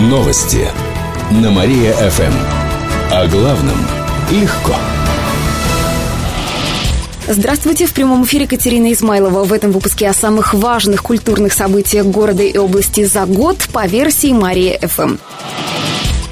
Новости на Мария-ФМ. О главном легко. Здравствуйте, в прямом эфире Катерина Измайлова. В этом выпуске о самых важных культурных событиях города и области за год по версии Мария-ФМ.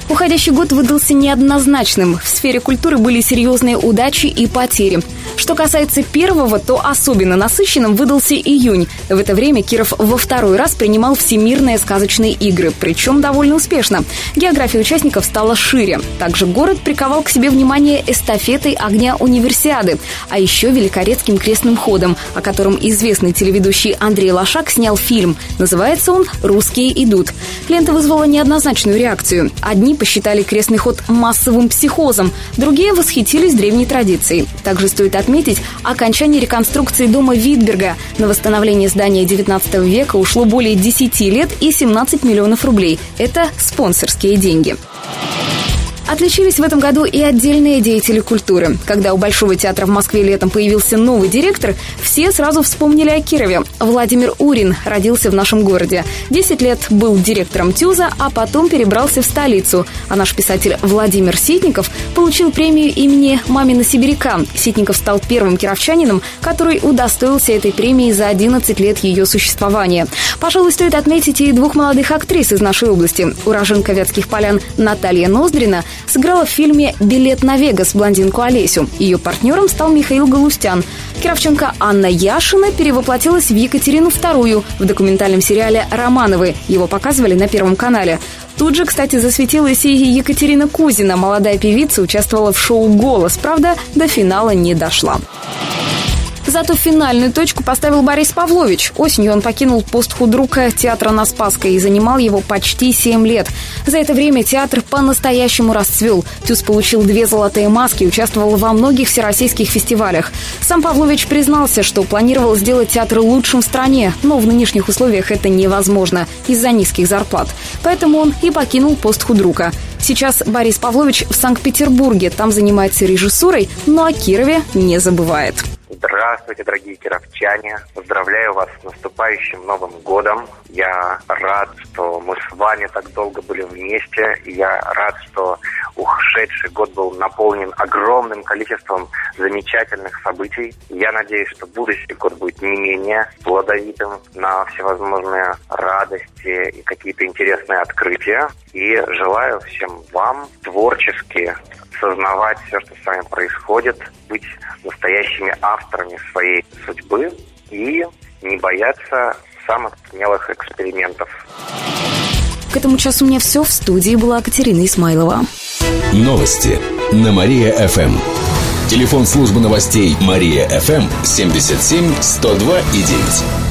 Уходящий год выдался неоднозначным. В сфере культуры были серьезные удачи и потери. Что касается первого, то особенно насыщенным выдался июнь. В это время Киров во второй раз принимал всемирные сказочные игры, причем довольно успешно. География участников стала шире. Также город приковал к себе внимание эстафетой огня универсиады, а еще великорецким крестным ходом, о котором известный телеведущий Андрей Лошак снял фильм. Называется он «Русские идут». Лента вызвала неоднозначную реакцию. Одни посчитали крестный ход массовым психозом, другие восхитились древней традицией. Также стоит отметить, окончание реконструкции дома Витберга. На восстановление здания 19 века ушло более 10 лет и 17 миллионов рублей. Это спонсорские деньги. Отличились в этом году и отдельные деятели культуры. Когда у Большого театра в Москве летом появился новый директор, все сразу вспомнили о Кирове. Владимир Урин родился в нашем городе. Десять лет был директором ТЮЗа, а потом перебрался в столицу. А наш писатель Владимир Ситников получил премию имени Мамина Сибиряка. Ситников стал первым кировчанином, который удостоился этой премии за 11 лет ее существования. Пожалуй, стоит отметить и двух молодых актрис из нашей области. Уроженка Вятских полян Наталья Ноздрина сыграла в фильме «Билет на Вегас» блондинку Олесю. Ее партнером стал Михаил Галустян. Кировченко Анна Яшина перевоплотилась в Екатерину II в документальном сериале «Романовы». Его показывали на Первом канале. Тут же, кстати, засветилась и Екатерина Кузина. Молодая певица участвовала в шоу «Голос». Правда, до финала не дошла. Зато финальную точку поставил Борис Павлович. Осенью он покинул пост худрука театра на Спасской и занимал его почти 7 лет. За это время театр по-настоящему расцвел. Тюз получил две золотые маски, участвовал во многих всероссийских фестивалях. Сам Павлович признался, что планировал сделать театр лучшим в стране, но в нынешних условиях это невозможно из-за низких зарплат. Поэтому он и покинул пост худрука. Сейчас Борис Павлович в Санкт-Петербурге. Там занимается режиссурой, но о Кирове не забывает. Здравствуйте, дорогие кировчане. Поздравляю вас с наступающим Новым годом. Я рад, что мы с вами так долго были вместе. Я рад, что ушедший год был наполнен огромным количеством замечательных событий. Я надеюсь, что будущий год будет не менее плодовитым на всевозможные радости и какие-то интересные открытия. И желаю всем вам творчески сознавать все, что с вами происходит, быть настоящими авторами своей судьбы и не бояться самых смелых экспериментов. К этому часу у меня все. В студии была Катерина Исмайлова. Новости на Мария-ФМ. Телефон службы новостей Мария-ФМ 77 102 и 9.